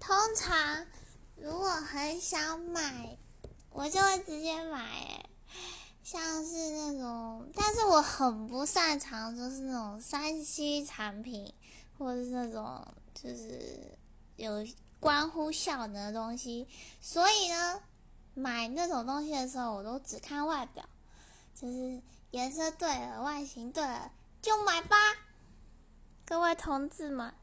通常如果很想买我就会直接买像是那种但是我很不擅长就是那种三 c 产品或者是那种就是有关乎效能的东西所以呢买那种东西的时候我都只看外表就是颜色对了外形对了就买吧。各位同志们